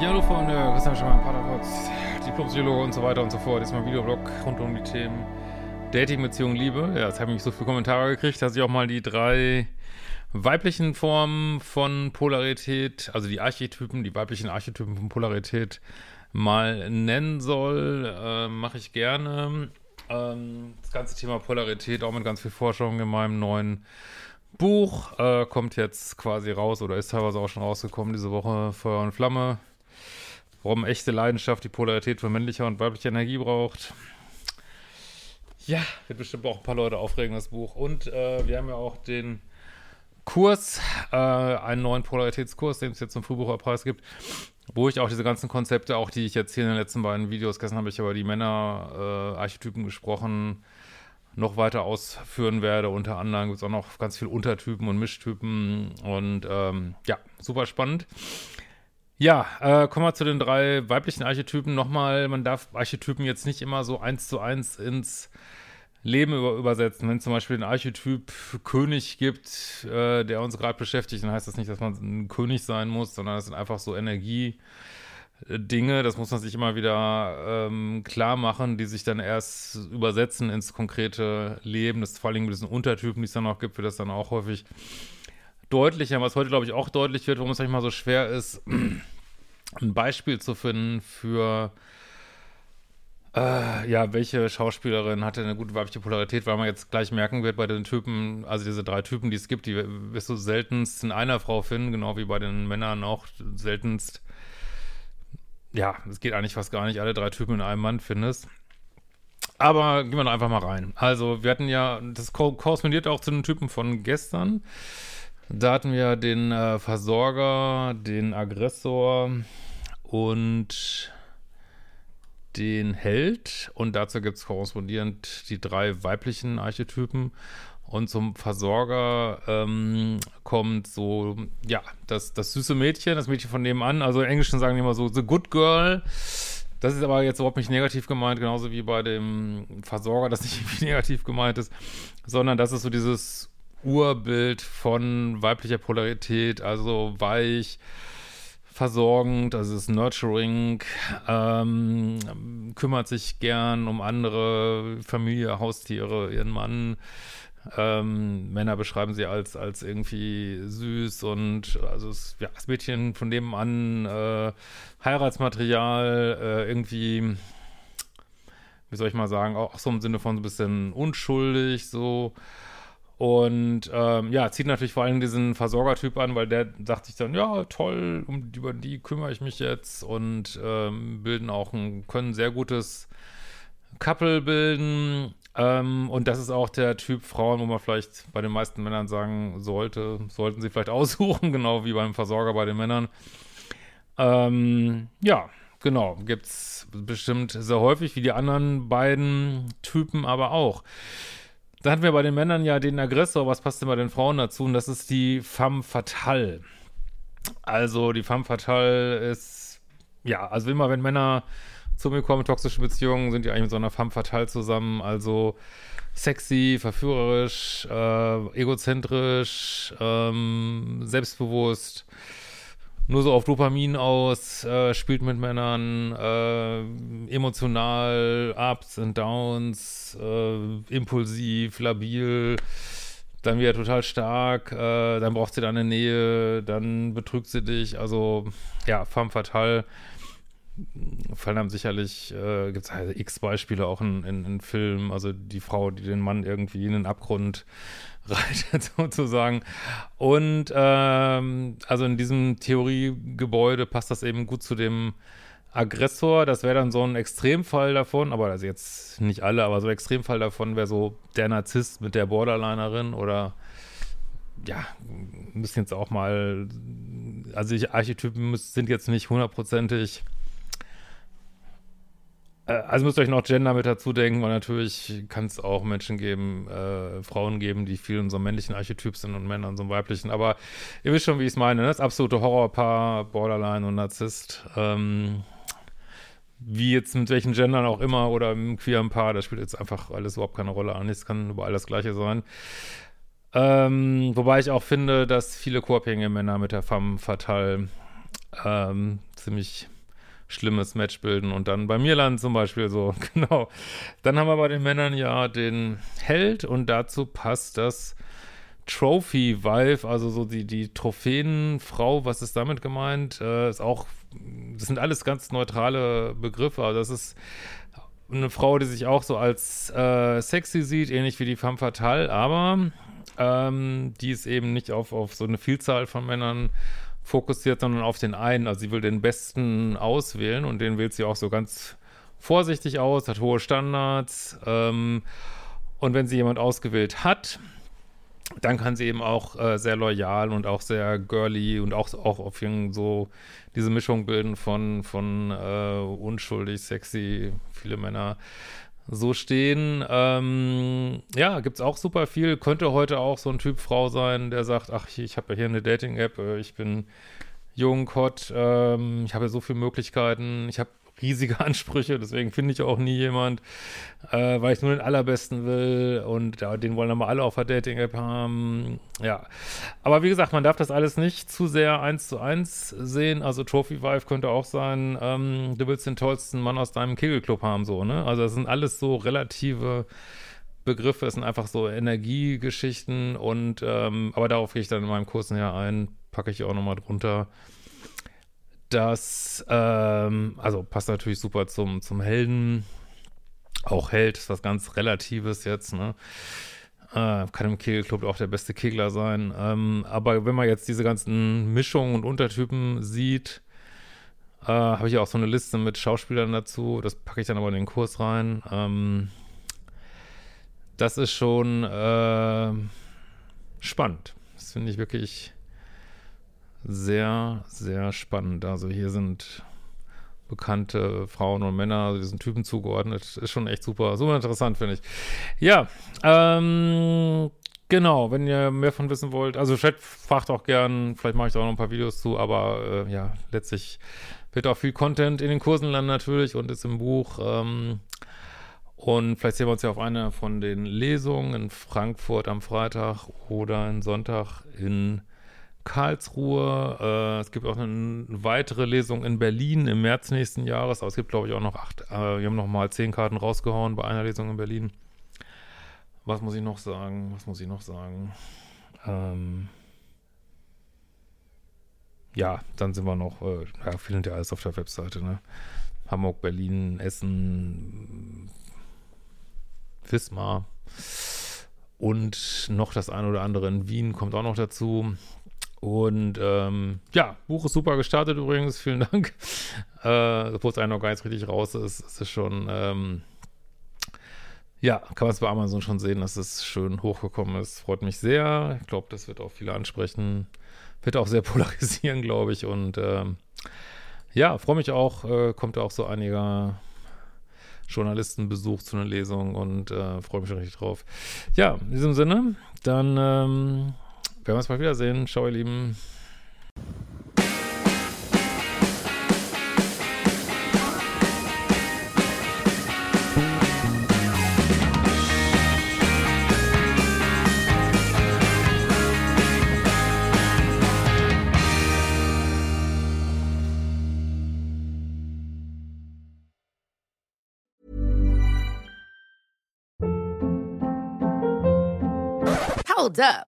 Ja, hallo Freunde, Christian Schemmer, Paterpotz, Diplompsychologe und so weiter und so fort. Diesmal Videoblog rund um die Themen Dating, Beziehung, Liebe. Ja, jetzt habe ich so viele Kommentare gekriegt, dass ich auch mal die drei weiblichen Formen von Polarität, also die Archetypen, die weiblichen Archetypen von Polarität mal nennen soll. Äh, Mache ich gerne. Ähm, das ganze Thema Polarität auch mit ganz viel Forschung in meinem neuen Buch. Äh, kommt jetzt quasi raus oder ist teilweise auch schon rausgekommen diese Woche. Feuer und Flamme warum echte Leidenschaft die Polarität von männlicher und weiblicher Energie braucht. Ja, wird bestimmt auch ein paar Leute aufregen, das Buch. Und äh, wir haben ja auch den Kurs, äh, einen neuen Polaritätskurs, den es jetzt zum Frühbucherpreis gibt, wo ich auch diese ganzen Konzepte, auch die ich jetzt hier in den letzten beiden Videos, gestern habe ich über die Männer-Archetypen äh, gesprochen, noch weiter ausführen werde. Unter anderem gibt es auch noch ganz viele Untertypen und Mischtypen und ähm, ja, super spannend. Ja, äh, kommen wir zu den drei weiblichen Archetypen. Nochmal, man darf Archetypen jetzt nicht immer so eins zu eins ins Leben über, übersetzen. Wenn es zum Beispiel den Archetyp König gibt, äh, der uns gerade beschäftigt, dann heißt das nicht, dass man ein König sein muss, sondern das sind einfach so Energie. Dinge, das muss man sich immer wieder ähm, klar machen, die sich dann erst übersetzen ins konkrete Leben. Das ist vor allem mit diesen Untertypen, die es dann auch gibt, wird das dann auch häufig deutlicher, was heute, glaube ich, auch deutlich wird, warum es manchmal so schwer ist, ein Beispiel zu finden für äh, ja, welche Schauspielerin hatte eine gute weibliche Polarität, weil man jetzt gleich merken wird, bei den Typen, also diese drei Typen, die es gibt, die wirst du seltenst in einer Frau finden, genau wie bei den Männern auch seltenst, ja, es geht eigentlich fast gar nicht, alle drei Typen in einem Mann findest. Aber gehen wir doch einfach mal rein. Also, wir hatten ja, das korrespondiert auch zu den Typen von gestern. Da hatten wir den äh, Versorger, den Aggressor und den Held. Und dazu gibt es korrespondierend die drei weiblichen Archetypen. Und zum Versorger ähm, kommt so, ja, das, das süße Mädchen, das Mädchen von nebenan. Also im Englischen sagen die immer so, the good girl. Das ist aber jetzt überhaupt nicht negativ gemeint, genauso wie bei dem Versorger, das nicht negativ gemeint ist, sondern das ist so dieses Urbild von weiblicher Polarität, also weich, versorgend, also ist nurturing, ähm, kümmert sich gern um andere, Familie, Haustiere, ihren Mann. Ähm, Männer beschreiben sie als, als irgendwie süß und also es, ja, das Mädchen von dem an äh, Heiratsmaterial, äh, irgendwie, wie soll ich mal sagen, auch so im Sinne von so ein bisschen unschuldig, so und ähm, ja, zieht natürlich vor allem diesen Versorgertyp an, weil der sagt sich dann, ja, toll, um, über die kümmere ich mich jetzt und ähm, bilden auch ein, können sehr gutes Couple bilden. Ähm, und das ist auch der Typ Frauen, wo man vielleicht bei den meisten Männern sagen sollte, sollten sie vielleicht aussuchen, genau wie beim Versorger bei den Männern. Ähm, ja, genau, gibt es bestimmt sehr häufig, wie die anderen beiden Typen aber auch. Da hatten wir bei den Männern ja den Aggressor, was passt denn bei den Frauen dazu? Und das ist die femme fatale. Also die femme fatale ist, ja, also immer wenn Männer zu mir kommen, toxische Beziehungen, sind die eigentlich mit so einer femme fatale zusammen. Also sexy, verführerisch, äh, egozentrisch, ähm, selbstbewusst, nur so auf Dopamin aus, äh, spielt mit Männern, äh, emotional, Ups und Downs, äh, impulsiv, labil, dann wieder total stark, äh, dann braucht sie deine Nähe, dann betrügt sie dich, also ja, femme fatale. Fallen einem sicherlich, äh, gibt es halt x Beispiele auch in, in, in Filmen, also die Frau, die den Mann irgendwie in den Abgrund reitet sozusagen. Und ähm, also in diesem Theoriegebäude passt das eben gut zu dem Aggressor, das wäre dann so ein Extremfall davon, aber also jetzt nicht alle, aber so ein Extremfall davon wäre so der Narzisst mit der Borderlinerin oder ja, müssen jetzt auch mal, also Archetypen sind jetzt nicht hundertprozentig also müsst ihr euch noch Gender mit dazu denken, weil natürlich kann es auch Menschen geben, äh, Frauen geben, die viel in so einem männlichen Archetyp sind und Männer in so einem weiblichen. Aber ihr wisst schon, wie ich es meine. Ne? Das absolute Horrorpaar, Borderline und Narzisst. Ähm, wie jetzt mit welchen Gendern auch immer oder im queeren Paar, das spielt jetzt einfach alles überhaupt keine Rolle an. Es kann überall das Gleiche sein. Ähm, wobei ich auch finde, dass viele koabhängige Männer mit der Femme fatale ähm, ziemlich schlimmes Match bilden und dann bei mir landen zum Beispiel so, genau. Dann haben wir bei den Männern ja den Held und dazu passt das Trophy Wife, also so die, die Trophäenfrau, was ist damit gemeint? Äh, ist auch das sind alles ganz neutrale Begriffe. Also das ist eine Frau, die sich auch so als äh, sexy sieht, ähnlich wie die femme fatale, aber ähm, die ist eben nicht auf, auf so eine Vielzahl von Männern fokussiert, sondern auf den einen. Also sie will den besten auswählen und den wählt sie auch so ganz vorsichtig aus, hat hohe Standards. Ähm, und wenn sie jemand ausgewählt hat, dann kann sie eben auch äh, sehr loyal und auch sehr girly und auch, auch auf so diese Mischung bilden von, von äh, unschuldig, sexy, viele Männer so stehen. Ähm, ja, gibt es auch super viel. Könnte heute auch so ein Typ Frau sein, der sagt, ach, ich, habe ja hier eine Dating-App, äh, ich bin jung, hot, ähm, ich habe ja so viele Möglichkeiten, ich habe riesige Ansprüche, deswegen finde ich auch nie jemand, äh, weil ich nur den allerbesten will und ja, den wollen mal alle auf der Dating-App haben. Ja, aber wie gesagt, man darf das alles nicht zu sehr eins zu eins sehen. Also Trophy Wife könnte auch sein, ähm, du willst den tollsten Mann aus deinem Kegelclub haben, so, ne? Also das sind alles so relative Begriffe, es sind einfach so Energiegeschichten und ähm, aber darauf gehe ich dann in meinem Kurs näher ein, packe ich auch nochmal drunter das, ähm, also passt natürlich super zum, zum Helden. Auch Held ist was ganz Relatives jetzt, ne? Äh, kann im Kegelclub auch der beste Kegler sein. Ähm, aber wenn man jetzt diese ganzen Mischungen und Untertypen sieht, äh, habe ich auch so eine Liste mit Schauspielern dazu. Das packe ich dann aber in den Kurs rein. Ähm, das ist schon äh, spannend. Das finde ich wirklich sehr, sehr spannend. Also hier sind bekannte Frauen und Männer diesen Typen zugeordnet. Ist schon echt super, super interessant, finde ich. Ja, ähm, genau, wenn ihr mehr von wissen wollt, also Chat fragt auch gern, vielleicht mache ich da auch noch ein paar Videos zu, aber äh, ja, letztlich wird auch viel Content in den Kursen landen natürlich und ist im Buch. Ähm, und vielleicht sehen wir uns ja auf einer von den Lesungen in Frankfurt am Freitag oder in Sonntag in Karlsruhe. Äh, es gibt auch eine weitere Lesung in Berlin im März nächsten Jahres. Aber es gibt, glaube ich, auch noch acht. Äh, wir haben noch mal zehn Karten rausgehauen bei einer Lesung in Berlin. Was muss ich noch sagen? Was muss ich noch sagen? Ähm ja, dann sind wir noch, äh, ja, findet ja alles auf der Webseite, ne? Hamburg, Berlin, Essen, Wismar und noch das eine oder andere in Wien kommt auch noch dazu. Und ähm, ja, Buch ist super gestartet übrigens, vielen Dank. Äh, obwohl es eigentlich noch gar nicht richtig raus ist, ist es schon, ähm, ja, kann man es bei Amazon schon sehen, dass es schön hochgekommen ist. Freut mich sehr. Ich glaube, das wird auch viele ansprechen. Wird auch sehr polarisieren, glaube ich. Und ähm, ja, freue mich auch, äh, kommt auch so einiger Journalistenbesuch zu einer Lesung und äh, freue mich schon richtig drauf. Ja, in diesem Sinne, dann ähm, werden wir uns mal wiedersehen. Ciao, ihr Lieben. Hold up.